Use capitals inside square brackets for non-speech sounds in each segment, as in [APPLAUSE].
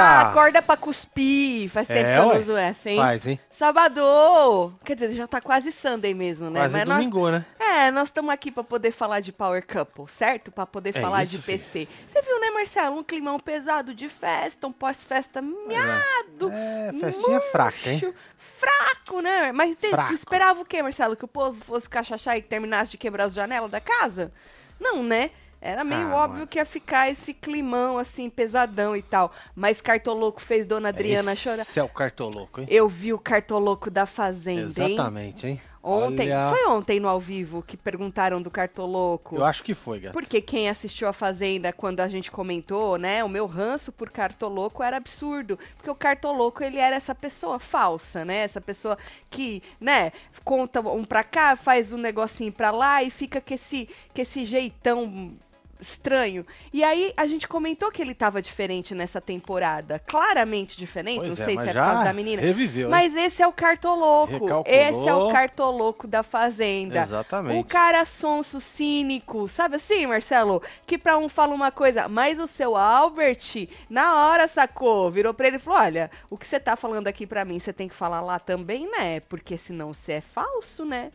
Ah, acorda pra cuspir. Faz tempo É, que eu não uso essa, hein? Faz, hein? Sábado! Quer dizer, já tá quase Sunday mesmo, né? Quase Mas nós- domingo, né? É, nós estamos aqui pra poder falar de Power Couple, certo? Pra poder É falar isso, de filho. PC. Você viu, né, Marcelo? Um climão pesado de festa, um pós-festa miado. É, festinha fraca, hein? murcho, Fraco, né? Mas te- tu Fraco. esperava o quê, Marcelo? Que o povo fosse cachachar e terminasse de quebrar as janelas da casa? Não, né? Era meio Ah, óbvio mano. que ia ficar esse climão, assim, pesadão e tal. Mas Cartoloco fez Dona Adriana Esse chorar. é o cartoloco, hein? Eu vi o Cartoloco da Fazenda, hein? Exatamente, hein? Ontem, Olha, foi ontem no ao vivo que perguntaram do Cartoloco. Eu acho que foi, gata. Porque quem assistiu a Fazenda quando a gente comentou, né? O meu ranço por Cartoloco era absurdo. Porque o Cartoloco, ele era essa pessoa falsa, né? Essa pessoa que, né, conta um pra cá, faz um negocinho pra lá e fica com esse, com esse jeitão estranho. E aí a gente comentou que ele tava diferente nessa temporada. Claramente diferente. Pois não é, sei se é por causa da menina. reviveu, hein? Mas esse é o cartoloco. Recalculou. Esse é o cartoloco da Fazenda. Exatamente. O cara sonso, cínico, sabe assim, Marcelo? Que pra um fala uma coisa, mas o seu Albert, na hora sacou, virou pra ele e falou: Olha, o que você tá falando aqui pra mim, você tem que falar lá também, né? Porque senão você é falso, né?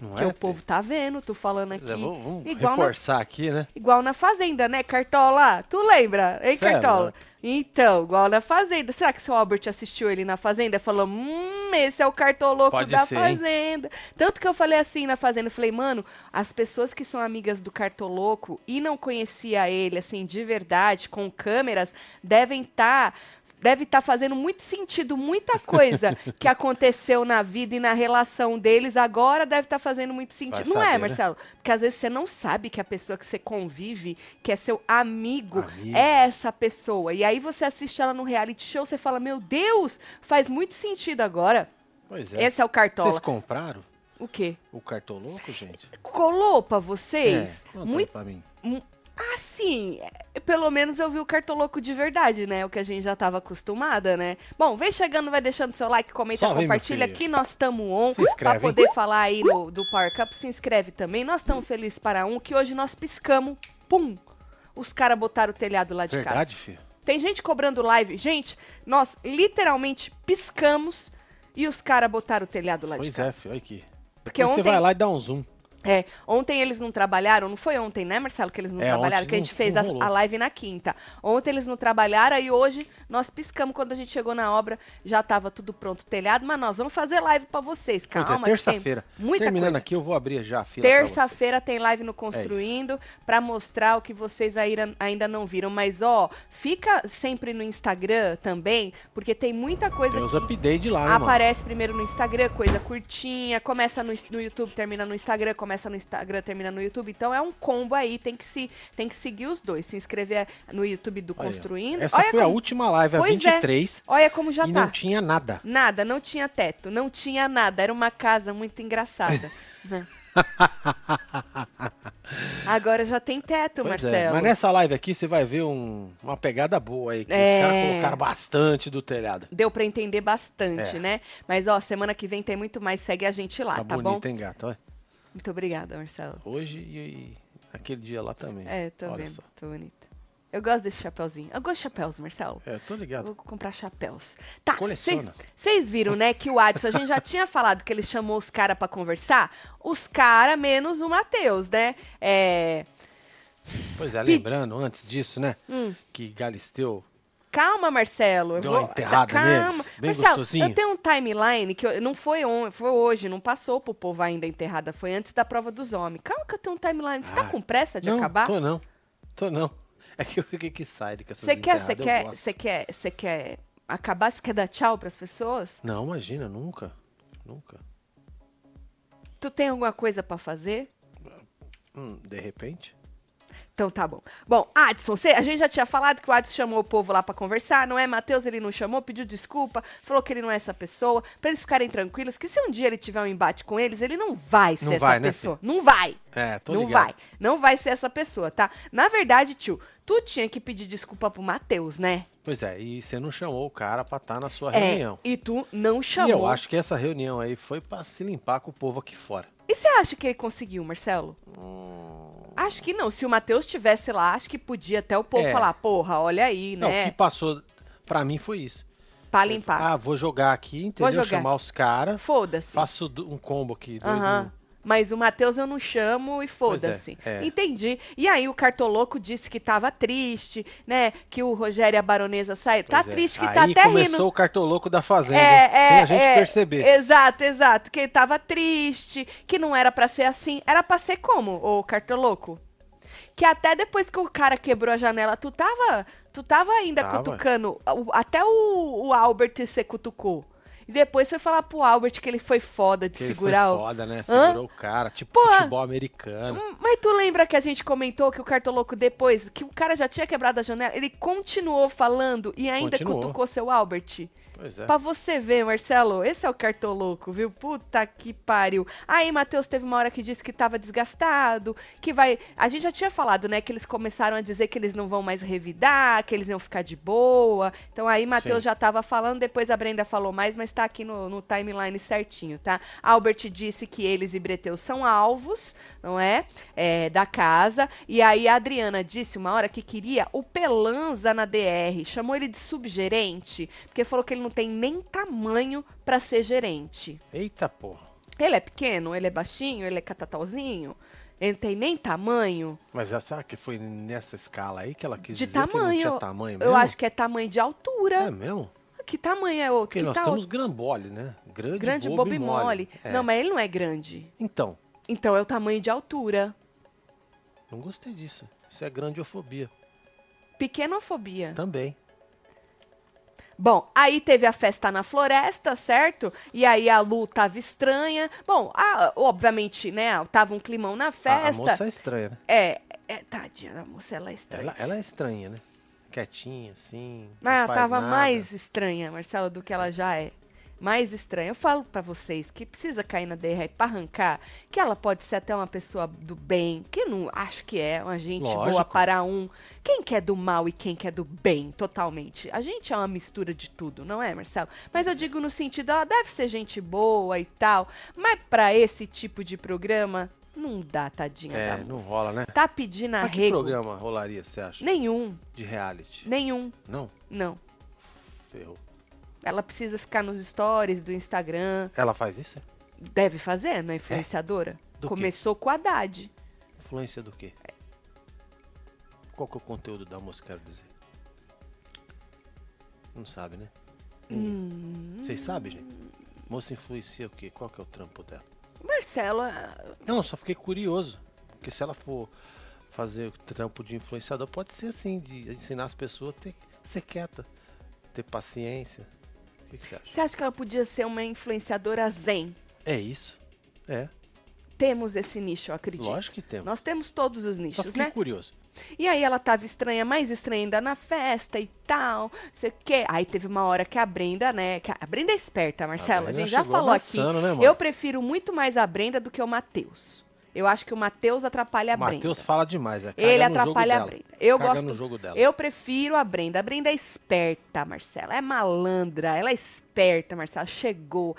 Não que é, o povo tá vendo, tu falando aqui. filho? Vamos, vamos igual, na, reforçar aqui, né? igual na Fazenda, né, Cartola? Tu lembra, hein, é Cartola? Então, igual na Fazenda. Será que seu Albert assistiu ele na Fazenda? Falou, hum, esse é o cartoloco Pode da ser, hein? Fazenda. Tanto que eu falei assim na Fazenda, eu falei, mano, as pessoas que são amigas do cartoloco e não conhecia ele, assim, de verdade, com câmeras, devem estar... Deve estar fazendo muito sentido, muita coisa [LAUGHS] que aconteceu na vida e na relação deles, agora deve estar fazendo muito sentido. Vai não é, saber, né? Marcelo? Porque às vezes você não sabe que a pessoa que você convive, que é seu amigo, Amigo. é essa pessoa. E aí você assiste ela no reality show, você fala, meu Deus, faz muito sentido agora. Pois é. Esse é o Cartola. Vocês compraram O quê? o cartoloco, gente? Colou pra vocês? É, muito pra mim. Assim, é, pelo menos eu vi o cartoloco de verdade, né? O que a gente já tava acostumada, né? Bom, vem chegando, vai deixando seu like, comenta, Só vem, meu compartilha filho. aqui. Nós estamos on Se inscreve, pra poder falar aí no, do Power Cup. Se inscreve também. Nós estamos felizes para um que hoje nós piscamos. Pum! Os caras botaram o telhado lá de Verdade, casa. filho? Tem gente cobrando live. Gente, nós literalmente piscamos e os caras botaram o telhado lá de Pois casa. é, filho. Olha aqui. Porque Depois ontem- você vai lá e dá um zoom. É, ontem eles não trabalharam, não foi ontem, né, Marcelo, que eles não É, trabalharam, que a gente não- fez não a, a live na quinta. Ontem eles não trabalharam e hoje nós piscamos quando a gente chegou na obra, já tava tudo pronto, telhado, mas nós vamos fazer live pra vocês, Pois calma. é, terça-feira. Muita Terminando coisa. aqui, eu vou abrir já a fila. Terça-feira tem live no Construindo pra mostrar o que vocês ainda, ainda não viram. Mas, ó, fica sempre no Instagram também, porque tem muita coisa Tem os que updates lá, hein, mano. aparece primeiro no Instagram, coisa curtinha, começa no, no YouTube, termina no Instagram, começa no Instagram, termina no YouTube. Então é um combo aí, tem que, se, tem que seguir os dois. Se inscrever no YouTube do. Construindo. Essa Olha foi a como- última live, a Pois é. 23. Olha como já e tá. não tinha nada. Nada, não tinha teto, não tinha nada. Era uma casa muito engraçada. [LAUGHS] né? Agora já tem teto, Pois é, Marcelo. Mas nessa live aqui você vai ver um- uma pegada boa aí. Que É. os caras colocaram bastante do telhado. Deu pra entender bastante, É. né? Mas, ó, semana que vem tem muito mais. Segue a gente lá, Tá, tá, bom? bonito, hein, gato? Muito obrigada, Marcelo. Hoje e, aquele dia lá também. É, tô Olha vendo. só. Tô bonita. Eu gosto desse chapéuzinho. Eu gosto de chapéus, Marcelo. É, tô ligado. Vou comprar chapéus. Tá, Coleciona. vocês viram, né, que o Adson, a gente já tinha falado que ele chamou os caras pra conversar? Os caras menos o Matheus, né? É... Pois é, lembrando antes disso, né? Hum. Que Galisteu. Calma, Marcelo. eu Deu vou... uma enterrada Calma. bem Marcelo, gostosinho. eu tenho um timeline que eu- não foi, on... foi hoje, não passou pro povo ainda enterrada, foi antes da prova dos homens. Calma que eu tenho um timeline. Você tá Ah, com pressa de não, acabar? Tô não. Tô não. É que eu fiquei que sai com essas Você quer, você quer, você quer, você quer acabar? Você quer dar tchau pras pessoas? Não, imagina, nunca. Nunca. Tu tem alguma coisa pra fazer? Hum, de repente. Então tá bom. Bom, Adson, cê- a gente já tinha falado que o Adson chamou o povo lá pra conversar, não é? Matheus, ele não chamou, pediu desculpa, falou que ele não é essa pessoa, pra eles ficarem tranquilos, que se um dia ele tiver um embate com eles, ele não vai ser Não essa vai, né, pessoa. não vai. É, tô não ligado. vai. Não vai ser essa pessoa, tá? Na verdade, tio, tu tinha que pedir desculpa pro Matheus, né? Pois é, e você não chamou o cara pra estar na sua É, reunião. e tu não E chamou. eu acho que essa reunião aí foi pra se limpar com o povo aqui fora. E você acha que ele conseguiu, Marcelo? Acho que não. Se o Matheus estivesse lá, acho que podia até o povo É. falar, porra, olha aí, Não, o né? que passou Pra mim foi isso. Pra limpar. Ah, vou jogar aqui, entendeu? jogar. Chamar os caras, Foda-se. faço um combo aqui. Dois, Aham. um. Mas o Matheus eu não chamo e é, foda-se. é. Entendi. E aí o Cartoloco disse que tava triste, né? Que o Rogério e a baronesa saíram. Tá é. triste, que Aí tá até começou rindo. o cartoloco da fazenda, É, é, sem a gente é. perceber. Exato, exato. Que ele tava triste, que não era pra ser assim. Era pra ser como, o Cartoloco? Que até depois que o cara quebrou a janela, tu tava, tu tava ainda Tava. cutucando. até o, o Albert você cutucou. E depois foi falar pro Albert que ele foi foda de Que ele segurar foi o. foda, né? Hã? Segurou o cara, tipo Porra. futebol americano. Hum, Mas tu lembra que a gente comentou que o Cartoloco depois, que o cara já tinha quebrado a janela, ele continuou falando e ainda Continuou. cutucou seu Albert? Pois é. Pra você ver, Marcelo, esse é o cartoloco, viu? Puta que pariu. Aí, Matheus teve uma hora que disse que tava desgastado, que vai. A gente já tinha falado, né? Que eles começaram a dizer que eles não vão mais revidar, que eles iam ficar de boa. Então aí, Matheus já tava falando, depois a Brenda falou mais, mas tá aqui no, no timeline certinho, tá? Albert disse que eles e Breteus são alvos, não é? É, Da casa. E aí a Adriana disse uma hora que queria o Pelanza na DR. Chamou ele de subgerente, porque falou que ele não tem nem tamanho pra ser gerente. Eita porra. Ele é pequeno, ele é baixinho, ele é catatauzinho. Ele não tem nem tamanho Mas será que foi nessa escala aí que ela quis de dizer que não tamanho. tinha tamanho Eu mesmo? acho que é tamanho de altura. É mesmo? Que tamanho é o Porque que nós tá temos grambole, né? Grande, grande bobo, bobo e mole. É. Não, mas ele não é grande. Então, Então é o tamanho de altura. não gostei disso. Isso é grandiofobia. Pequenofobia. Também. Bom, aí teve a festa na floresta, certo? E aí a Lu tava estranha. Bom, a- obviamente, né? Tava um climão na A, festa. a moça é estranha, né? É, é, tadinha da moça, ela é estranha. Ela, ela é estranha, né? Quietinha, assim. Mas ela tava nada. mais estranha, Marcela, do que ela já é. Mais estranha. Eu falo pra vocês que precisa cair na DR pra arrancar, que ela pode ser até uma pessoa do bem, que não acho que é uma gente boa Lógico. para um. Quem quer do mal e quem quer do bem, totalmente. A gente é uma mistura de tudo, não é, Marcelo? Mas eu digo no sentido, ela deve ser gente boa e tal, mas pra esse tipo de programa, não dá, tadinha É, da não rola, né? Tá pedindo Mas que programa rolaria, você acha? Nenhum, De reality? nenhum, Não? não. Ferrou. Ela precisa ficar nos stories do Instagram. Ela faz isso? é? Deve fazer, né? Influenciadora. Do quê? Começou com a Haddad. Influência do quê? Qual que é o conteúdo da moça, quero dizer? Não sabe, né? Hum. Vocês sabem, gente? Moça influencia o quê? Qual que é o trampo dela? Marcela, Não, só fiquei curioso. Porque se ela for fazer o trampo de influenciador, pode ser assim, de ensinar as pessoas a ter, ser quieta, ter paciência. O que, que você acha? você acha que ela podia ser uma influenciadora zen? É isso? É, Temos esse nicho, eu acredito. lógico que temos. Nós temos todos os Só nichos, fiquei né? curioso. E aí ela tava estranha, mais estranha ainda na festa e tal, sei o quê. Aí teve uma hora que a Brenda, né? que a Brenda é esperta, Marcela. A, Brenda gente já falou aqui. amassando, né, eu prefiro muito mais a Brenda do que o Matheus. Eu acho que o Matheus atrapalha a Brenda. Matheus fala demais. É, Ele atrapalha a. Brenda. Eu Caga gosto. no jogo dela. Eu prefiro a Brenda. A Brenda é esperta, Marcela. É malandra. Ela é esperta, Marcela. Chegou,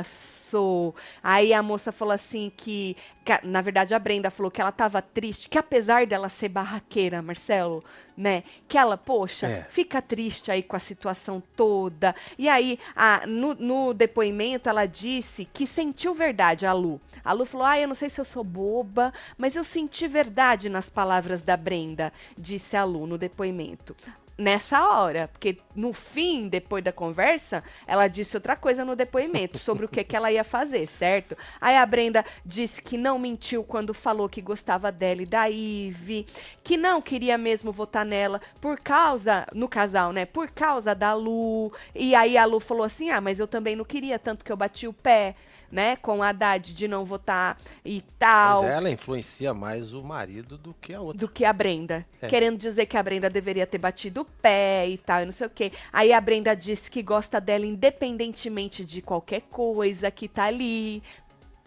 abraçou. Aí a moça falou assim que, que na verdade a Brenda falou que ela tava triste, que apesar dela ser barraqueira, Marcelo, né? Que ela, poxa, É. fica triste aí com a situação toda. E aí, a- no, no depoimento, ela disse que sentiu verdade, a Lu. A Lu falou: Ah, eu não sei se eu sou boba, mas eu senti verdade nas palavras da Brenda, disse a Lu no depoimento. Nessa hora, porque no fim, depois da conversa, ela disse outra coisa no depoimento sobre o que, que ela ia fazer, certo? Aí a Brenda disse que não mentiu quando falou que gostava dela e da Ive, que não queria mesmo votar nela por causa, no casal, né? Por causa da Lu. E aí a Lu falou assim: ah, mas eu também não queria, tanto que eu bati o pé, né? Com a Haddad de não votar e tal. Mas ela influencia mais o marido do que a outra. Do que a Brenda. É. Querendo dizer que a Brenda deveria ter batido o pé e tal, e não sei o quê. Aí a Brenda disse que gosta dela independentemente de qualquer coisa que tá ali,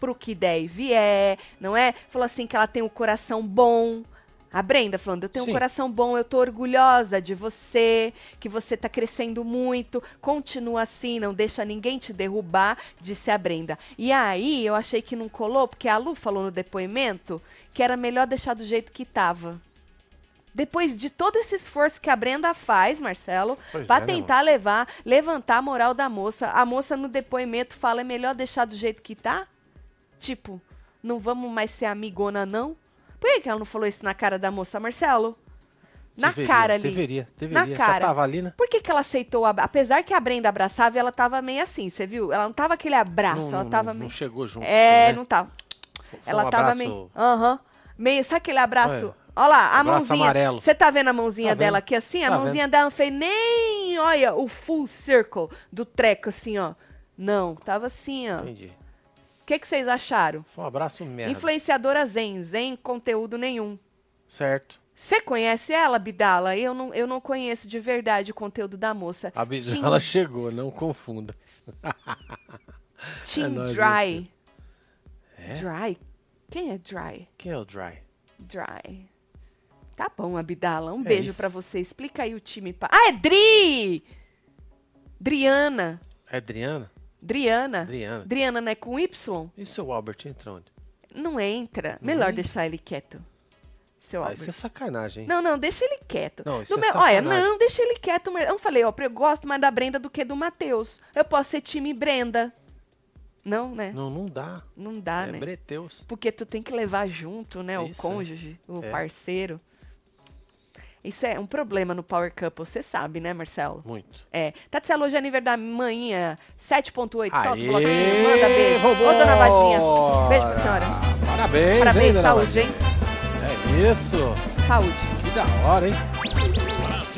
pro que der e vier, não é? Falou assim que ela tem um coração bom. A Brenda falando, eu tenho Sim. um coração bom, eu tô orgulhosa de você, que você tá crescendo muito, continua assim, não deixa ninguém te derrubar, disse a Brenda. E aí eu achei que não colou, porque a Lu falou no depoimento que era melhor deixar do jeito que tava. Depois de todo esse esforço que a Brenda faz, Marcelo, pra é, né, tentar levar, levantar a moral da moça, a moça no depoimento fala: é melhor deixar do jeito que tá? Tipo, não vamos mais ser amigona, não? Por que, ela não falou isso na cara da moça, Marcelo? Na Deveria, cara ali. Deveria, deveria. Na cara. tava ali, né? Por que, que ela aceitou? A... Apesar que a Brenda abraçava, ela tava meio assim, você viu? Ela não tava aquele abraço, não, ela não- tava não meio. chegou junto. É, né? não tava. Foi Ela um tava abraço- meio. Aham. Meio. Sabe aquele abraço? Olha, Olha lá, a abraço mãozinha. Você tá vendo a mãozinha Tá dela vendo. aqui assim? A Tá mãozinha dela não fez nem. Olha, o full circle do treco, assim, ó. Não, tava assim, ó. Entendi. Que, que vocês acharam? Foi um abraço merda. Influenciadora Zen, Zen conteúdo nenhum. Certo. Você conhece ela, Bidala? Eu não, eu não conheço de verdade o conteúdo da moça. A Bidala chegou, não confunda. [LAUGHS] Team É Dry. É? Dry? Quem é Dry? Quem é o Dry? Dry. Tá bom, Abdala. Um É beijo pra você. Explica aí o time. Pa... Ah, é Dri! Driana. É Adriana? Driana. Driana não é com Y? E o seu Albert entra onde? Não entra. Melhor Hum. deixar ele quieto. Seu Ah, Albert. isso é sacanagem, hein? Não, não, deixa ele quieto. Não, isso Do é meu- Olha, sacanagem. não, deixa ele quieto. Eu falei, ó, eu gosto mais da Brenda do que do Matheus. Eu posso ser time Brenda. Não, né? Não, não dá. Não dá, é né? Breteus. Porque tu tem que levar junto, né? O Isso, cônjuge, o é. parceiro. Isso é um problema no Power Couple, você sabe, né, Marcelo? Muito. É. Tatselo, hoje é aniversário da manhã, 7.8. Solta o bloquinho, manda beijo. Ô, dona Vadinha. Beijo pra senhora. Parabéns, hein, Parabéns, dona saúde, hein? É isso. Saúde. Que da hora, hein?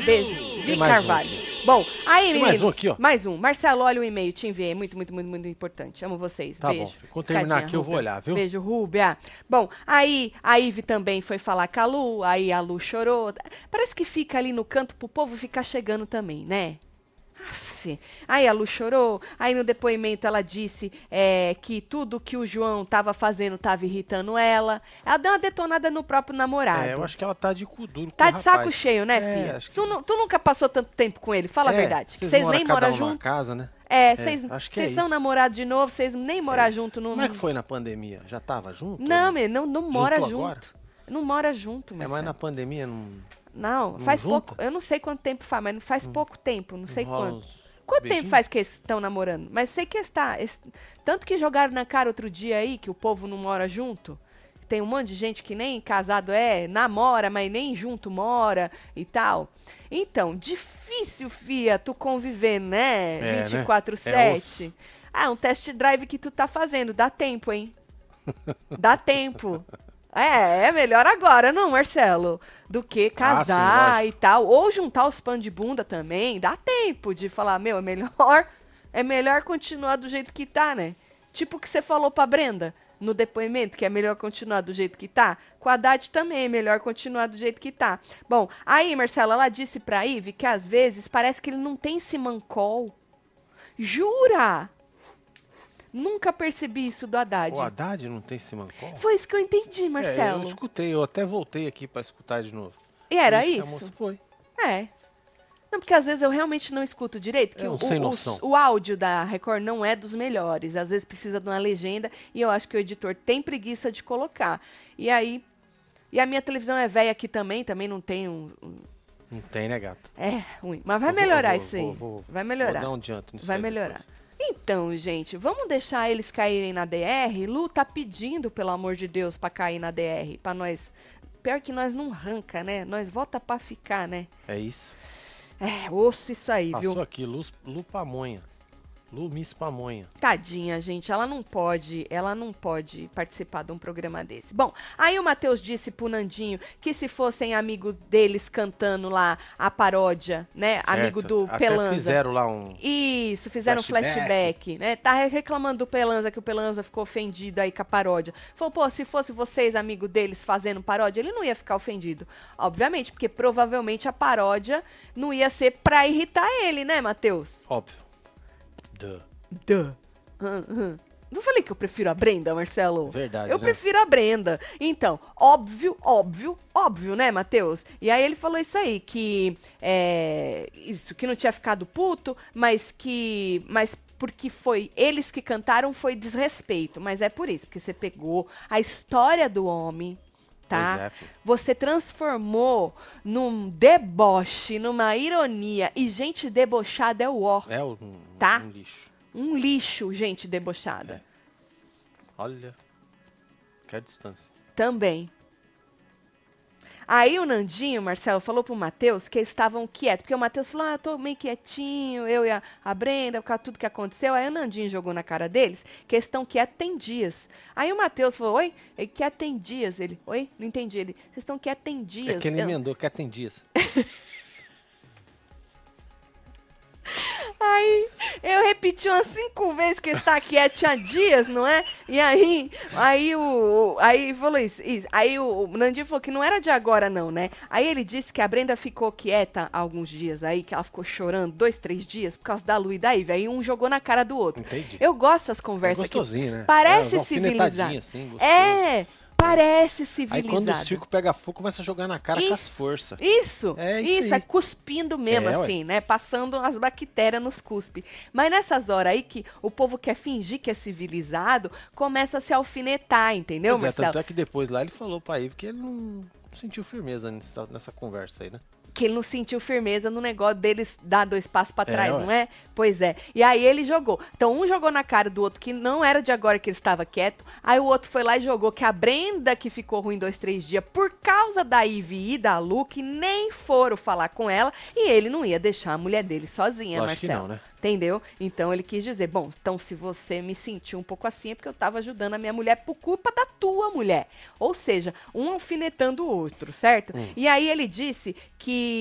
Beijo. Vi Tem mais um Carvalho. Bom, aí, menino. mais um aqui, ó. Mais um. Marcelo, olha o e-mail, te enviei. Muito, muito, muito, muito importante. Amo vocês. Tá Beijo. bom. Quando terminar aqui, eu vou Rúbia. olhar, viu? Beijo, Rúbia. Bom, aí a Ive também foi falar com a Lu, aí a Lu chorou. Parece que fica ali no canto pro povo ficar chegando também, né? Aí a Lu chorou, aí no depoimento ela disse é, que tudo que o João tava fazendo tava irritando ela. Ela deu uma detonada no próprio namorado. É, eu acho que ela tá de cu duro Tá o de saco rapaz. cheio, né, É, filha? que- Tu, tu nunca passou tanto tempo com ele, fala a É, verdade. Vocês, Vocês moram nem moram um junto. casa, né? É, vocês acho que é vocês são namorados de novo, vocês nem morar É junto. Não, Como é que foi na pandemia? Já tava junto? Não, meu, não, não mora junto. agora? Não mora junto, É, Marcelo. mas na pandemia não, Não, não faz junta? Hum. pouco. Eu não sei quanto tempo faz, mas faz pouco tempo, não sei quanto. Quanto beijinhos? tempo faz que eles estão namorando? Mas sei que está. es- Tanto que jogaram na cara outro dia aí que o povo não mora junto. Tem um monte de gente que nem casado é, namora, mas nem junto mora e tal. Então, difícil, fia, tu conviver, né? É, né? 24-7. É osso. ah, um test drive que tu tá fazendo. Dá tempo, hein? Dá tempo. [LAUGHS] É, é melhor agora, não, Marcelo? Do que casar sim, e tal. Ou juntar os pães de bunda também. Dá tempo de falar, meu, é melhor. É melhor continuar do jeito que tá, né? Tipo o que você falou pra Brenda no depoimento, que é melhor continuar do jeito que tá. Com a Haddad também é melhor continuar do jeito que tá. Bom, aí, Marcela, ela disse pra Ive que às vezes parece que ele não tem simancol. Jura? Nunca percebi isso do Haddad. O Haddad não tem Simancol? Foi isso que eu entendi, É, Marcelo. eu escutei, eu até voltei aqui pra escutar de novo. E era isso? foi. É. Não, porque às vezes eu realmente não escuto direito, que É o, um sem o- noção. o áudio da Record não é dos melhores. Às vezes precisa de uma legenda e eu acho que o editor tem preguiça de colocar. E aí. E a minha televisão é velha aqui também, também não tem um. um- Não tem, né, gata? É ruim. Mas vai Eu melhorar vou- isso aí. vou- vou- vai melhorar. Vou dar um diante nisso Vai melhorar. depois. Então, gente, vamos deixar eles caírem na DR? Lu tá pedindo, pelo amor de Deus, pra cair na DR. Pra nós. Pior que nós não ranca, né? Nós vota pra ficar, né? É isso. É, osso isso aí, Passou viu? aqui, Luz, Lu Pamonha. Lu Miss Pamonha. Tadinha, gente, ela não pode, ela não pode participar de um programa desse. Bom, aí o Matheus disse pro Nandinho que se fossem amigos deles cantando lá a paródia, né? Amigo Certo. do Até Pelanza. fizeram lá um... Isso, fizeram um Flashback. flashback, né? Tá re- reclamando do Pelanza, que o Pelanza ficou ofendido aí com a paródia. Falou, pô, se fosse vocês, amigo deles, fazendo paródia, ele não ia ficar ofendido. Obviamente, porque provavelmente a paródia não ia ser pra irritar ele, né, Matheus? Óbvio. Duh. Duh. Não falei que eu prefiro a Brenda, Marcelo? Verdade, Eu né? prefiro a Brenda. Então, óbvio, óbvio, óbvio, né, Matheus? E aí ele falou isso aí, que é, isso, que não tinha ficado puto, mas que. Mas porque foi eles que cantaram foi desrespeito. Mas é por isso, porque você pegou a história do homem, tá? É. Você transformou num deboche, numa ironia. E gente debochada é o ó. É um, Tá. um lixo. Um lixo, gente debochada. Olha. Quer distância. Também. Aí o Nandinho, Marcelo, falou pro Matheus que eles estavam quietos. Porque o Matheus falou, ah, tô meio quietinho, eu e a, a Brenda, por causa tudo que aconteceu. Aí o Nandinho jogou na cara deles que eles estão quietos tem dias. Aí o Matheus falou, oi? Ele quieto tem dias. Ele, oi? Não entendi. Ele, vocês estão quietos tem dias. É que ele emendou, quer tem dias. [LAUGHS] Aí eu repeti umas cinco vezes que ele está quieto tinha dias, não é? E aí, aí o. Aí falou isso, isso. Aí o, o Nandinho falou que não era de agora, não, né? Aí ele disse que a Brenda ficou quieta há alguns dias aí, que ela ficou chorando dois, três dias por causa da Lu e da Ivy. Aí um jogou na cara do outro. Entendi. Eu gosto dessas É conversas aqui. gostosinho, né? Parece é, alfinetadinha Assim, gostoso. É, parece Aí civilizado. quando o circo pega fogo, começa a jogar na cara com as Isso. forças. Isso, É isso isso, aí. é cuspindo mesmo, É, ué. assim, né? Passando as bactérias nos cuspe. Mas nessas horas aí que o povo quer fingir que é civilizado, começa a se alfinetar, entendeu, Pois é, Marcelo? tanto é que depois lá ele falou pra Ivy que ele não sentiu firmeza nessa, nessa conversa aí, né? Que ele não sentiu firmeza no negócio deles dar dois passos pra É, trás, ué. não é? Pois é. E aí ele jogou. Então um jogou na cara do outro que não era de agora que ele estava quieto. Aí o outro foi lá e jogou que a Brenda que ficou ruim dois, três dias por causa da Ivy e da Lu, que nem foram falar com ela. E ele não ia deixar a mulher dele sozinha, Lógico que Marcelo. não, né? Entendeu? Então ele quis dizer, bom, então se você me sentiu um pouco assim é porque eu tava ajudando a minha mulher por culpa da tua mulher. Ou seja, um alfinetando o outro, certo? Hum. E aí ele disse que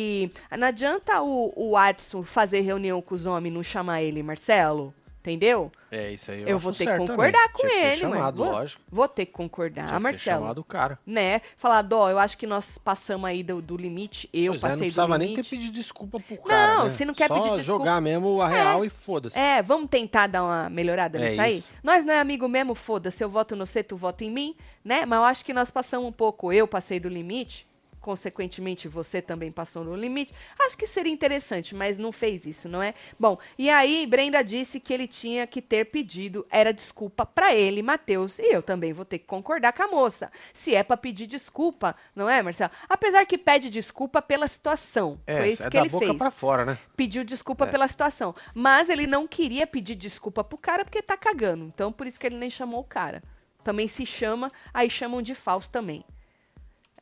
não adianta o, o Adson fazer reunião com os homens e não chamar ele, Marcelo. Entendeu? É, isso aí eu, Eu, vou ter que concordar também. com Tinha ele, mano. chamado, Vou, lógico. vou ter que concordar, Tinha que ter Marcelo. chamado o cara. Né? Falar, dó, eu acho que nós passamos aí do, do limite. Eu Pois é, não passei do precisava nem ter pedido desculpa pro cara. Não, né? se não quer Só pedir desculpa- jogar mesmo a real e foda-se. É, vamos tentar dar uma melhorada É nisso aí? isso. Nós não é amigo mesmo, foda-se, eu voto no você, tu vota em mim, né? Mas eu acho que nós passamos um pouco, eu passei do limite, consequentemente você também passou no limite. Acho que seria interessante, mas não fez isso, não é? Bom, e aí Brenda disse que ele tinha que ter pedido, era desculpa pra ele, Matheus, e eu também vou ter que concordar com a moça. Se é pra pedir desculpa, não é, Marcelo? Apesar que pede desculpa pela situação. É, Foi isso é que da ele boca fez pra fora, né? pediu desculpa É. pela situação. Mas ele não queria pedir desculpa pro cara porque tá cagando. Então, por isso que ele nem chamou o cara. Também se chama, aí chamam de falso também.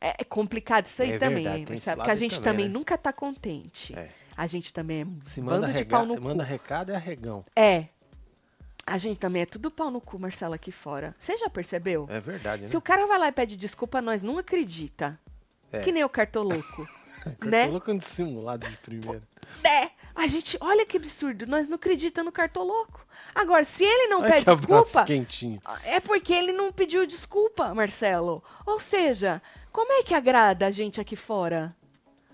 É é complicado isso aí É também, verdade, lado Porque a gente também, também né? nunca tá contente. É. A gente também é Se bando manda, de rega... pau no manda cu. recado é arregão. É. A gente também é tudo pau no cu, Marcelo, aqui fora. Você já percebeu? É verdade, né? Se o cara vai lá e pede desculpa, nós não acredita. É. Que nem o cartoloco. [LAUGHS] né? Colocando dissimulado de primeira. É, a gente, olha que absurdo, nós não acreditamos no cartoloco. Agora, se ele não Olha pede desculpa, quentinho. é porque ele não pediu desculpa, Marcelo. Ou seja, como é que agrada a gente aqui fora?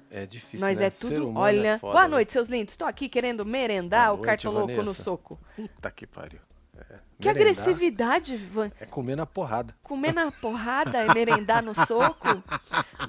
É difícil, nós né? é Ser tudo, humano olha. é foda, Boa né? noite, seus lindos. Estou aqui querendo merendar Boa o noite, cartoloco no soco. Puta que pariu. É, Que merendar agressividade, Van. É comer na porrada. Comer na porrada e merendar no soco?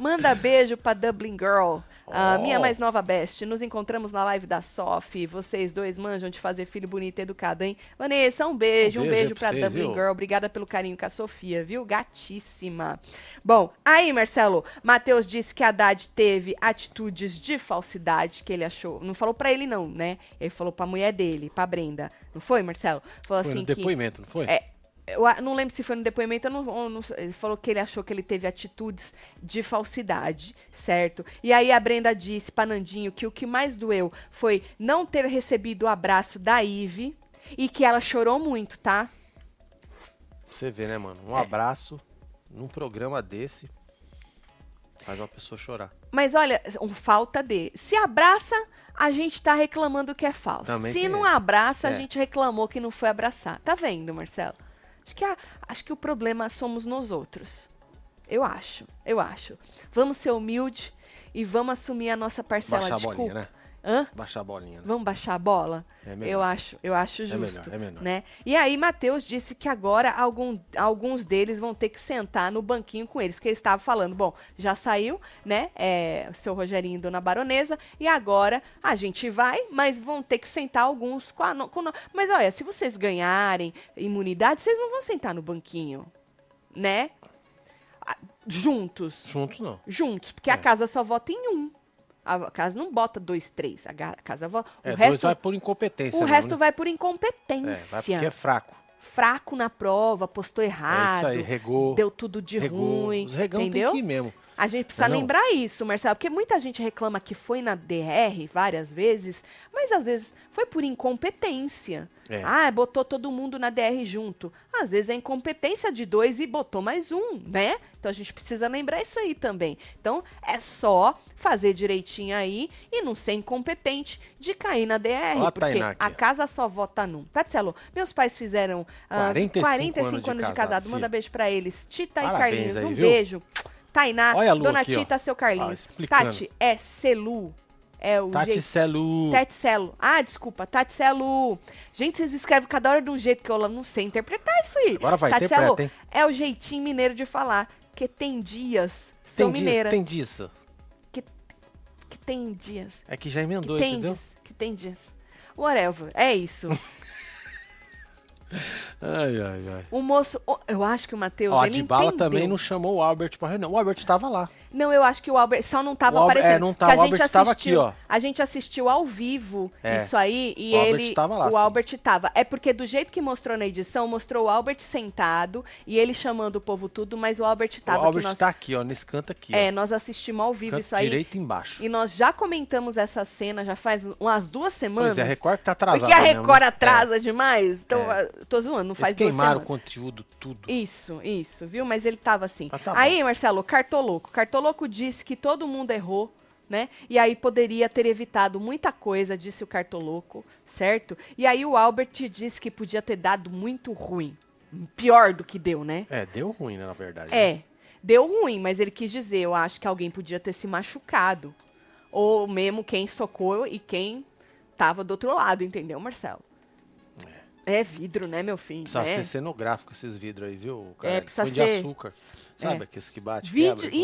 Manda beijo pra Dublin Girl, a Oh. minha mais nova best. Nos encontramos na live da Sof. Vocês dois manjam de fazer filho bonito e educado, hein? Vanessa, um beijo, Um um beijo beijo, aí pra pra vocês, Dublin viu? Girl. Obrigada pelo carinho com a Sofia, viu? Gatíssima. Bom, aí, Marcelo, Matheus disse que a Haddad teve atitudes de falsidade que ele achou. Não falou pra ele, não, né? Ele falou pra mulher dele, pra Brenda. Não foi, Marcelo? Falou Foi assim que. Depoimento, não foi? É, eu não lembro se foi no depoimento, eu não, eu não- ele falou que ele achou que ele teve atitudes de falsidade, certo? E aí a Brenda disse pra Nandinho que o que mais doeu foi não ter recebido o abraço da Ive e que ela chorou muito, tá? Você vê, né, mano? Um É. abraço num programa desse faz uma pessoa chorar. Mas olha, um falta de. Se abraça, a gente tá reclamando que é falso. Também Se não esse. abraça, a É. gente reclamou que não foi abraçar. Tá vendo, Marcelo? Acho que, a- acho que o problema somos nós outros. Eu acho, eu acho. Vamos ser humilde e vamos assumir a nossa parcela Baixar a de bolinha, culpa. né? Hã? Baixar a bolinha. Né? Vamos baixar a bola? É melhor. eu acho, eu acho melhor, justo, é melhor. né? E aí Matheus disse que agora algum- alguns deles vão ter que sentar no banquinho com eles, porque ele estava falando, bom, já saiu, né? É, o seu Rogerinho e Dona Baronesa, e agora a gente vai, mas vão ter que sentar alguns com a, com no- Mas olha, se vocês ganharem imunidade, vocês não vão sentar no banquinho, né? Juntos. Juntos não. Juntos. Porque É. a casa só vota em um. A casa não bota dois, três. A casa vota. É, o dois resto, vai por incompetência. o mesmo, resto né? vai por É, incompetência. vai porque é fraco. Fraco na prova, postou É errado. isso aí, regou. Deu tudo de regou. ruim. Os regão entendeu? tem que ir mesmo. A gente precisa Não é não? lembrar isso, Marcelo, porque muita gente reclama que foi na DR várias vezes, mas às vezes foi por incompetência. É. Ah, botou todo mundo na DR junto. Às vezes é incompetência de dois e botou mais um, né? Então a gente precisa lembrar isso aí também. Então é só fazer direitinho aí e não ser incompetente de cair na DR, Ó a porque a ó. casa só vota num. Tatselo, meus pais fizeram ah, 45 45 anos de anos de casado, casado. Manda beijo pra eles. Tita Parabéns e Carlinhos, aí, um viu? beijo. Tainá, Olha a Lu Dona aqui, ó. Tita, seu Ó, Carlinhos. explicando. Tati, é Celu. É o Tati jeito. Celu. Tatselo. Ah, desculpa, Tatselo. Gente, vocês escrevem cada hora de um jeito que eu não sei interpretar isso aí. Agora vai, interpreta, hein? é o jeitinho mineiro de falar. Que tem dias. Tem Sou mineira. disso, tem disso. Que tem dias. É que já Que emendou, tem entendeu? dias. Que tem dias. Whatever. É isso. [LAUGHS] Ai, ai, ai. O moço. Eu acho que o Matheus. Ó, a ele de bala entendeu. também não chamou o Albert pra reunião. O Albert tava lá. Não, eu acho que o Albert só não tava O Albert- aparecendo. é, não porque tava, a gente Albert assistiu, aqui, ó. A gente assistiu ao vivo É. isso aí e O Albert ele. tava lá, o sim. Albert tava. É porque do jeito que mostrou na edição, mostrou o Albert sentado e ele chamando o povo tudo, mas o Albert tava o Albert nós, tá aqui, ó, nesse canto aqui. É, ó. nós assistimos ao vivo canto isso aí. direito embaixo. E nós já comentamos essa cena já faz umas duas semanas. Pois é, a Record tá atrasada. porque a mesmo, Record né? atrasa demais. Então, É. ah, tô zoando, não Eles faz duas queimaram o semanas. conteúdo, tudo. Isso, isso, viu? Mas ele tava assim. Mas tá aí, Marcelo, Cartoloco. Cartoloco disse que todo mundo errou, né? E aí poderia ter evitado muita coisa, disse o Cartoloco, certo? E aí o Albert disse que podia ter dado muito ruim. Pior do que deu, né? É, deu ruim, né, na verdade. É, deu ruim, mas ele quis dizer, eu acho que alguém podia ter se machucado. Ou mesmo quem socou e quem tava do outro lado, entendeu, Marcelo? É, vidro, né, meu filho? Precisa né? ser cenográfico esses vidros aí, viu? Cara? É, precisa Põe de ser- açúcar. Sabe É. aqueles que bate, Vídeo, quebra,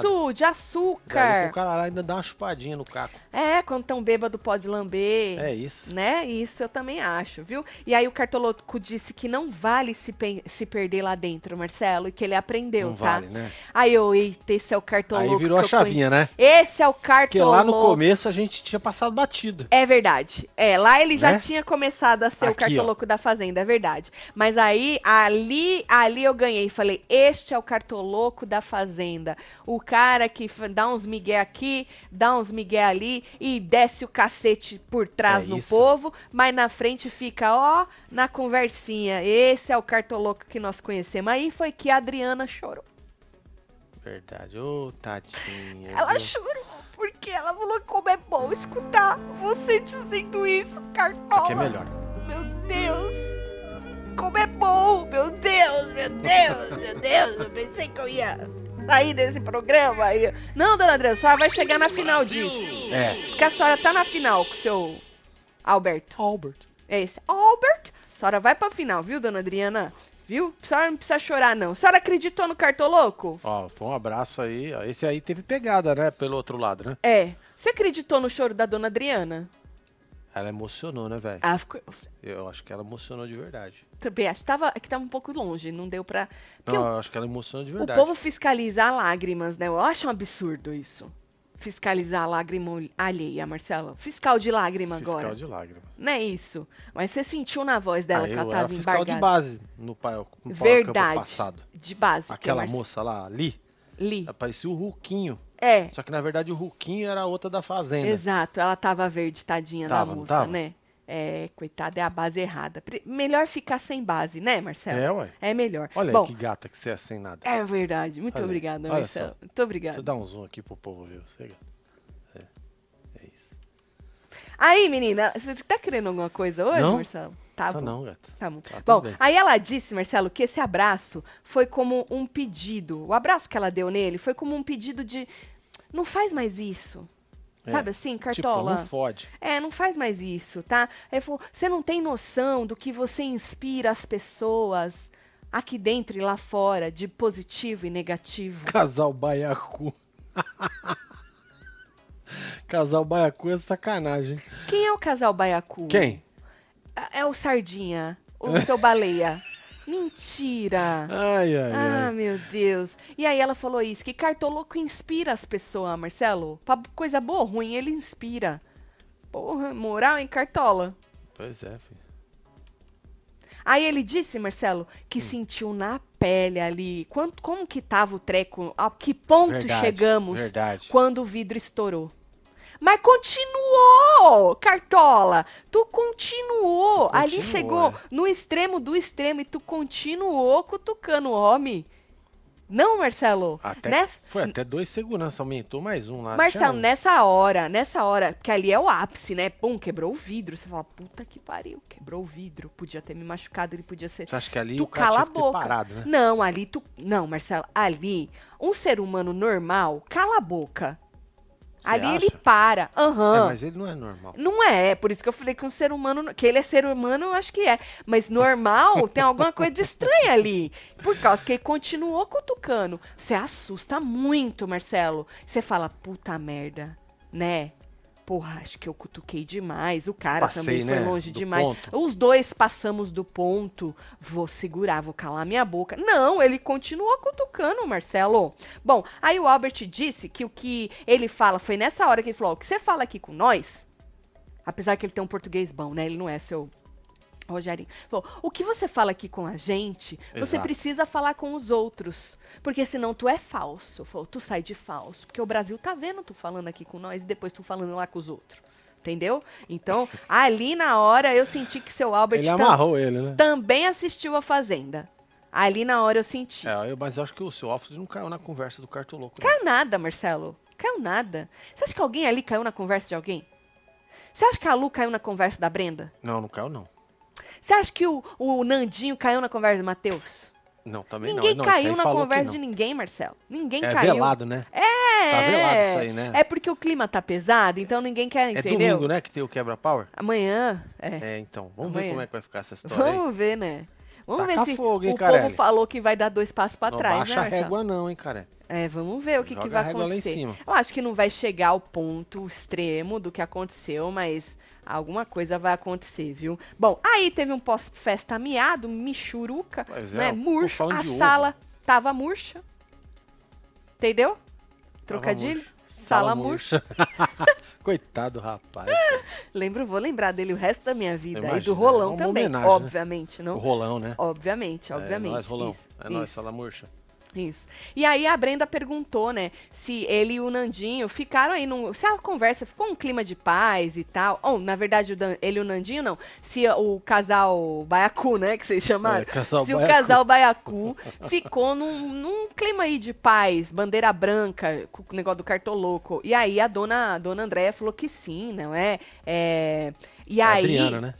isso, de açúcar. O cara lá ainda dá uma chupadinha no caco. É, quando tão bêbado pode lamber. É isso. Né? Isso eu também acho, viu? E aí o cartoloco disse que não vale se, pe- se perder lá dentro, Marcelo, e que ele aprendeu, Não tá? vale, né? Aí eu, eita, esse é o cartoloco. Aí virou a eu conhe- chavinha, né? Esse é o Porque cartoloco. lá no começo a gente tinha passado batido. É verdade. É, lá ele já Né? tinha começado a ser o Aqui, ó. cartoloco da fazenda, é verdade. Mas aí, ali, ali eu ganhei. Falei, este é o cartoloco da fazenda. O cara que dá uns migué aqui, dá uns migué ali e desce o cacete por trás É no isso. povo, mas na frente fica, ó, na conversinha. Esse é o cartoloco que nós conhecemos. Aí foi que a Adriana chorou. Verdade. Ô, tadinha. Ela viu? chorou porque ela falou como é bom escutar você dizendo isso, cartola. Que é melhor. Meu Deus! Como é bom! Meu Deus, meu Deus, meu Deus! Eu pensei que eu ia sair desse programa. aí. Não, dona Adriana, a senhora vai chegar na final disso. É. Diz que a senhora tá na final com o seu Alberto. Albert. É esse. Albert! A senhora vai pra final, viu, dona Adriana? Viu? A senhora não precisa chorar, não. A senhora acreditou no cartoloco? Ó, foi um abraço aí. Esse aí teve pegada, né? Pelo outro lado, né? É. Você acreditou no choro da dona Adriana? Ela emocionou, né, velho? Ah, ficou... Eu acho que ela emocionou de verdade. Também acho que tava, é que tava um pouco longe, não deu pra... Porque Não, o- eu acho que ela emocionou de O verdade. povo fiscalizar lágrimas, né? Eu acho um absurdo isso. Fiscalizar lágrima alheia, Marcelo. Fiscal de lágrima Fiscal agora. de lágrimas. Não é isso. Mas você sentiu na voz dela Ah, que eu ela tava fiscal embargada. de base no, pa- no pa- campo Verdade. passado. De base. que Aquela Marce- moça lá, ali, Li. parecia o Hulquinho. É, Só que na verdade o Hulquinho era a outra da fazenda. exato. Ela tava verde, tadinha Tava, da moça, tava? né? É, coitada, é a base errada. Melhor ficar sem base, né, Marcelo? É, ué. É melhor. Olha Bom, aí que gata que você é sem nada. é verdade. Muito obrigada, Marcelo. só. Muito obrigada. Deixa eu dar um zoom aqui pro povo ver. Você... É. é isso. Aí, menina, você tá querendo alguma coisa hoje, Não. Marcelo? Tá Tá bom. não, gata. Tá bom. Tá bom, aí ela disse, Marcelo, que esse abraço foi como um pedido. O abraço que ela deu nele foi como um pedido de. Não faz mais isso. É. Sabe assim, Tipo, cartola? não fode. É, não faz mais isso, tá? Ele falou: você não tem noção do que você inspira as pessoas aqui dentro e lá fora, de positivo e negativo. Casal baiacu. [LAUGHS] Casal baiacu é sacanagem. Quem é o casal baiacu? Quem? É o Sardinha, o [LAUGHS] seu baleia. Mentira! Ai, ai, Ah, ai. meu Deus. E aí ela falou isso, que cartoloco inspira as pessoas, Marcelo. Pra coisa boa ou ruim, ele inspira. Porra, moral em cartola. Pois é, filho. Aí ele disse, Marcelo, que Hum. sentiu na pele ali. Quanto, como que tava o treco? A que ponto Verdade, chegamos verdade. quando o vidro estourou? Mas continuou, Cartola. Tu continuou. Ali chegou é. no extremo do extremo e tu continuou cutucando o homem. Não, Marcelo? Até, Nessa- Foi até dois segurança, aumentou mais um lá. Marcelo, Tinha um. nessa hora, nessa hora, que ali é o ápice, né? Pum, quebrou o vidro. Você fala, puta que pariu, quebrou o vidro. Podia ter me machucado, ele podia ser. Você acha que ali tu o cara cala a boca. parado, né? Não, ali tu. Não, Marcelo, ali, um ser humano normal, cala a boca. Você ali acha? ele para. É, Aham. mas ele não é normal. Não é, por isso que eu falei que um ser humano, que ele é ser humano, eu acho que é. Mas normal, [LAUGHS] tem alguma coisa estranha ali. Por causa que ele continuou cutucando. Você assusta muito, Marcelo. Você fala, puta merda, né? Porra, acho que eu cutuquei demais. O cara Passei, também foi né, longe do demais. ponto. Os dois passamos do ponto. Vou segurar, vou calar minha boca. Não, ele continua cutucando, Marcelo. Bom, aí o Albert disse que o que ele fala foi nessa hora que ele falou: o que você fala aqui com nós, apesar que ele tem um português bom, né? Ele não é seu Rogerinho. Falou, o que você fala aqui com a gente, você Exato. precisa falar com os outros. Porque senão tu é falso. Falou, tu sai de falso. Porque o Brasil tá vendo tu falando aqui com nós e depois tu falando lá com os outros. Entendeu? Então, [LAUGHS] ali na hora eu senti que seu Albert Ele amarrou ele, né? também assistiu a Fazenda. Ali na hora eu senti. É, eu- mas eu acho que o seu Alfred não caiu na conversa do cartoloco. não. Caiu nada, Marcelo. Caiu nada. Você acha que alguém ali caiu na conversa de alguém? Você acha que a Lu caiu na conversa da Brenda? Não, não caiu, não. Você acha que o, o Nandinho caiu na conversa do Matheus? Não, também Ninguém não. isso caiu aí na conversa de ninguém, Marcelo. Ninguém É caiu. velado, né? É. Tá velado isso aí, né? É porque o clima tá pesado, então ninguém quer, É entendeu? domingo, né, que tem o quebra-power? Amanhã, é. É, então. Vamos Amanhã. ver como é que vai ficar essa história aí. Vamos ver, né? Vamos Taca ver se fogo, hein, o Carelli? povo falou que vai dar dois passos pra Não trás, baixa né, a régua não, hein, cara. É, vamos ver o que, que vai acontecer. cima. Eu acho que não vai chegar ao ponto extremo do que aconteceu, mas alguma coisa vai acontecer, viu? Bom, aí teve um pós-festa miado, michuruca, Pois é, né? Murcho, a de ovo. sala tava murcha. Entendeu? Trocadilho? murcho. Sala murcha. [LAUGHS] Coitado do rapaz. cara. Lembro, vou lembrar dele o resto da minha vida. e do rolão é também, homenagem, né? obviamente, O não? rolão, né? Obviamente, obviamente. É nóis, rolão. Isso, é nóis, isso. sala murcha. Isso. E aí a Brenda perguntou, né, se ele e o Nandinho ficaram aí num. Se a conversa ficou um clima de paz e tal. Ou, na verdade, o ele e o Nandinho não. Se o casal Baiacu, né, que vocês chamaram. É, casal se o Baiacu. casal Baiacu ficou num, num clima aí de paz, bandeira branca, com o negócio do cartoloco. E aí a dona, a dona Andréia falou que sim, não é? é e aí. Adriana, né?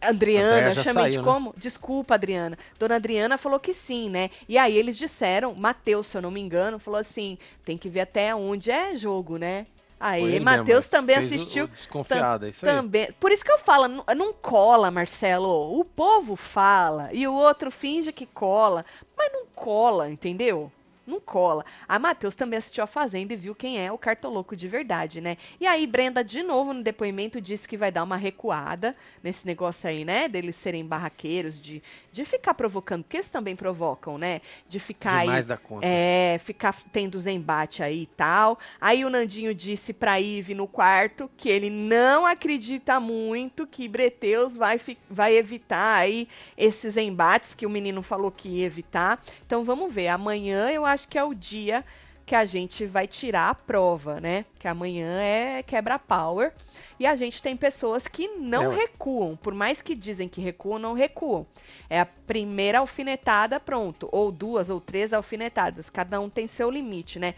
Adriana, já chamei de saiu, né? como? Desculpa, Adriana. Dona Adriana falou que sim, né? E aí eles disseram, Matheus, se eu não me engano, falou assim: tem que ver até onde é jogo, né? Aí, ele Matheus também fez o- assistiu. o desconfiado, é isso aí. também. Por isso que eu falo, não, não cola, Marcelo. O povo fala e o outro finge que cola, mas não cola, entendeu? Não cola. A Matheus também assistiu a Fazenda e viu quem é o cartoloco de verdade, né? E aí, Brenda, de novo, no depoimento, disse que vai dar uma recuada nesse negócio aí, né? Deles serem barraqueiros, de, de ficar provocando, porque eles também provocam, né? De ficar Demais aí. da conta. É, ficar tendo os embates aí e tal. Aí o Nandinho disse pra Ive no quarto que ele não acredita muito que Breteus vai, vai evitar aí esses embates que o menino falou que ia evitar. Então vamos ver. Amanhã eu acho que é o dia que a gente vai tirar a prova, né? Que amanhã é quebra-power. E a gente tem pessoas que não É, ué. recuam. Por mais que dizem que recuam, não recuam. É a primeira alfinetada, pronto. Ou duas ou três alfinetadas. Cada um tem seu limite, né?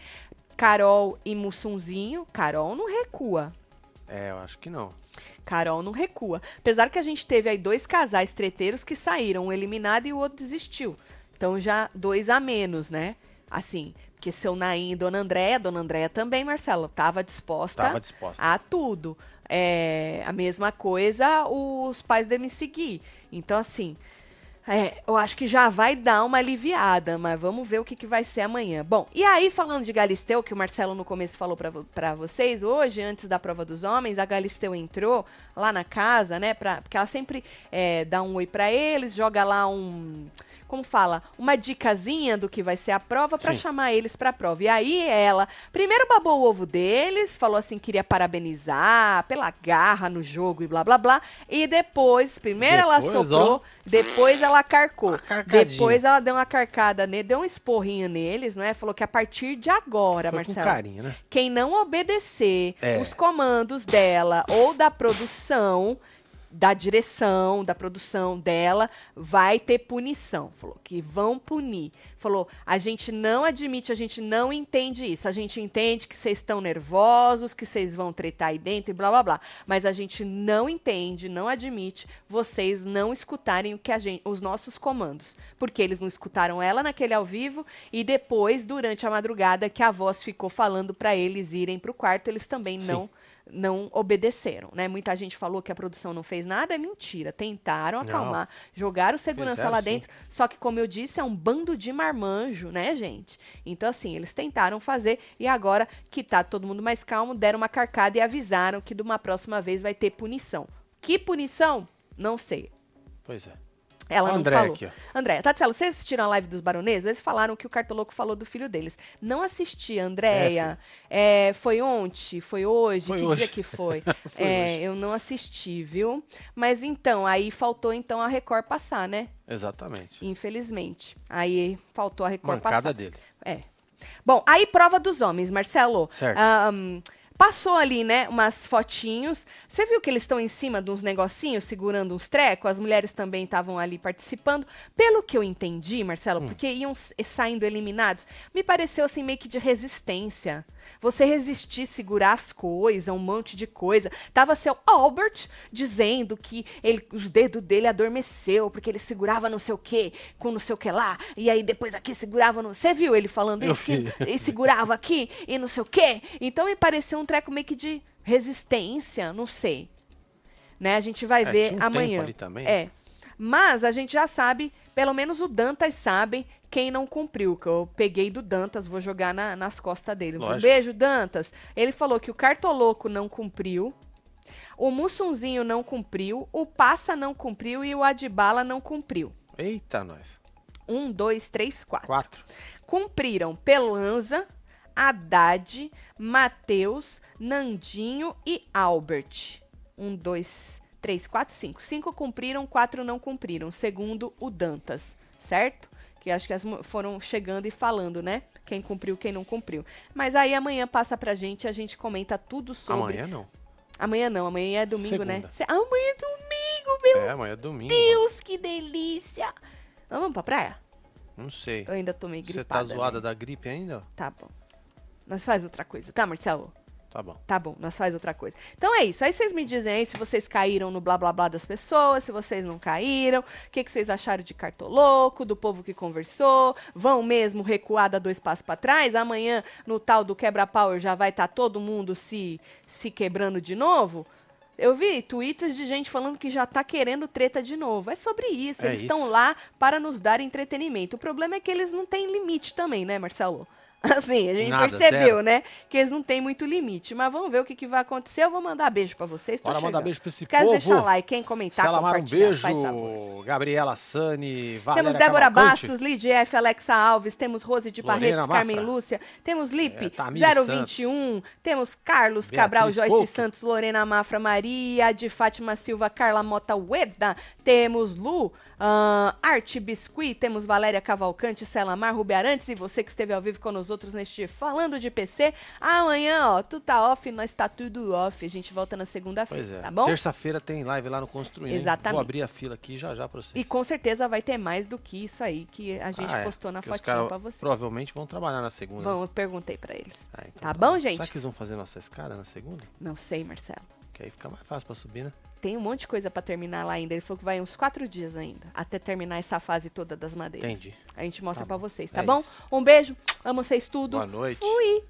Carol e Mussunzinho. Carol não recua. É, eu acho que não. Carol não recua. Apesar que a gente teve aí dois casais treteiros que saíram, um eliminado e o outro desistiu. Então já dois a menos, né? Assim, porque seu Naim e Dona Andréia, Dona Andréia também, Marcelo, tava disposta Tava disposta. a tudo. É, a mesma coisa os pais de me seguir. Então, assim, é, eu acho que já vai dar uma aliviada, mas vamos ver o que, que vai ser amanhã. Bom, e aí, falando de Galisteu, que o Marcelo no começo falou pra vocês, hoje, antes da prova dos homens, a Galisteu entrou lá na casa, né? Pra, porque ela sempre é, dá um oi pra eles, joga lá um. Como fala, uma dicasinha do que vai ser a prova Sim. chamar eles pra prova. E aí ela, primeiro babou o ovo deles, falou assim, queria parabenizar pela garra no jogo e blá blá blá. E depois, primeiro ela Depois, soprou, ó. depois ela carcou. Depois ela deu uma carcada, ne- deu um esporrinho neles, né? Falou que a partir de agora, Foi Marcelo, carinho, né? quem não obedecer É. os comandos dela ou da produção, da direção, da produção dela, vai ter punição. Falou que vão punir. Falou, a gente não admite, a gente não entende isso. A gente entende que vocês estão nervosos, que vocês vão tretar aí dentro e blá blá blá. Mas a gente não entende, não admite vocês não escutarem o que a gente, os nossos comandos. Porque eles não escutaram ela naquele ao vivo e depois, durante a madrugada, que a voz ficou falando para eles irem pro quarto, eles também Sim. não não obedeceram, né? Muita gente falou que a produção não fez nada, é mentira. Tentaram Não. acalmar, jogaram segurança Fizeram, lá sim. dentro, só que como eu disse, é um bando de marmanjo, né, gente? Então assim, eles tentaram fazer e agora que tá todo mundo mais calmo, deram uma carcada e avisaram que de uma próxima vez vai ter punição. Que punição? Não sei. Pois é. Ela Ó, não André falou. aqui. André, Tatselo, vocês assistiram a live dos baroneses? Eles falaram que o Cartoloco falou do filho deles. Não assisti, Andréia. É, foi ontem? Foi hoje? Foi que hoje. dia que foi? [LAUGHS] Foi É, eu não assisti, viu? Mas então, aí faltou então a Record passar, né? Exatamente. Infelizmente. Aí faltou a Record Mancada passar. dele. É. Bom, aí prova dos homens, Marcelo. Certo. Ahn, passou ali, né, umas fotinhos. Você viu que eles estão em cima de uns negocinhos, segurando uns trecos? As mulheres também estavam ali participando. Pelo que eu entendi, Marcelo, porque iam saindo eliminados, me pareceu assim meio que de resistência. Você resistir, segurar as coisas, um monte de coisa. Tava seu Albert dizendo que ele, os dedos dele adormeceu, porque ele segurava não sei o quê, com não sei o que lá, e aí depois aqui segurava no. Você viu ele falando isso? Que- e segurava aqui e não sei o quê. Então me pareceu um treco meio que de resistência, não sei. Né? A gente vai É, ver um amanhã. também. É. Mas a gente já sabe, pelo menos o Dantas sabe quem não cumpriu, que eu peguei do Dantas, vou jogar na- nas costas dele. Um Lógico. beijo, Dantas. Ele falou que o Cartoloco não cumpriu, o Mussunzinho não cumpriu, o Passa não cumpriu e o Adibala não cumpriu. Eita, nós. Um, dois, três, quatro Quatro. cumpriram Pelanza, Haddad, Matheus, Nandinho e Albert. Um, dois, três, quatro, cinco. Cinco cumpriram, quatro não cumpriram, segundo o Dantas, certo? Que acho que as foram chegando e falando, né? Quem cumpriu, quem não cumpriu. Mas aí amanhã passa pra gente a gente comenta tudo sobre. Amanhã não. Amanhã não, amanhã é domingo, né? Segunda. Se- Amanhã é domingo, meu É, amanhã é domingo. Deus, que delícia! Vamos pra praia? Não sei. Eu ainda meio Você gripada. tá zoada né? da gripe ainda? Tá bom. Nós faz outra coisa, tá, Marcelo? Tá bom. Tá bom, nós faz outra coisa. Então é isso. Aí vocês me dizem aí se vocês caíram no blá blá blá das pessoas, se vocês não caíram, o que, que vocês acharam de cartoloco, do povo que conversou, vão mesmo recuar, dar dois passos pra trás. Amanhã, no tal do quebra-power, já vai estar todo mundo se, se quebrando de novo. Eu vi tweets de gente falando que já tá querendo treta de novo. É sobre isso. É eles estão lá para nos dar entretenimento. O problema é que eles não têm limite também, né, Marcelo? [LAUGHS] Assim, a gente Nada, percebeu, zero. né? Que eles não têm muito limite. Mas vamos ver o que, que vai acontecer. Eu vou mandar beijo pra vocês. Bora mandar beijo pra esse Esquece povo. deixar like, quem comentar, Selamar um compartilhar, beijo. faz favor. Gabriela Sani, Valéria Temos Débora Cavalcante. Bastos, Lidia F, Alexa Alves, temos Rose de Lorena Barretos, Carmen Mafra. Lúcia, temos Lipe É, Tamires 021, temos Carlos Beatriz Cabral, Joyce Couto. Santos, Lorena Mafra, Maria de Fátima Silva, Carla Mota Ueda, temos Lu, ah, Arte Biscuit, temos Valéria Cavalcante, Celamar, Rubi Arantes e você que esteve ao vivo nós outros neste Falando de PC. Amanhã, ó, tu tá off, nós tá tudo off. A gente volta na segunda-feira, é. tá bom? Terça-feira tem live lá no Construindo. Exatamente. Vou abrir a fila aqui já já pra vocês. E com certeza vai ter mais do que isso aí que a gente Ah, é, postou na porque fotinha cara pra você. Provavelmente vão trabalhar na segunda. Vão, eu perguntei pra eles. Ah, então Tá bom, gente? Será que eles vão fazer nossa escada na segunda? Não sei, Marcelo. Que aí fica mais fácil pra subir, né? Tem um monte de coisa pra terminar lá ainda. Ele falou que vai uns quatro dias ainda, até terminar essa fase toda das madeiras. Entendi. A gente mostra Tá pra bom. vocês, tá É bom? isso. Um beijo, amo vocês tudo. Boa noite. Fui!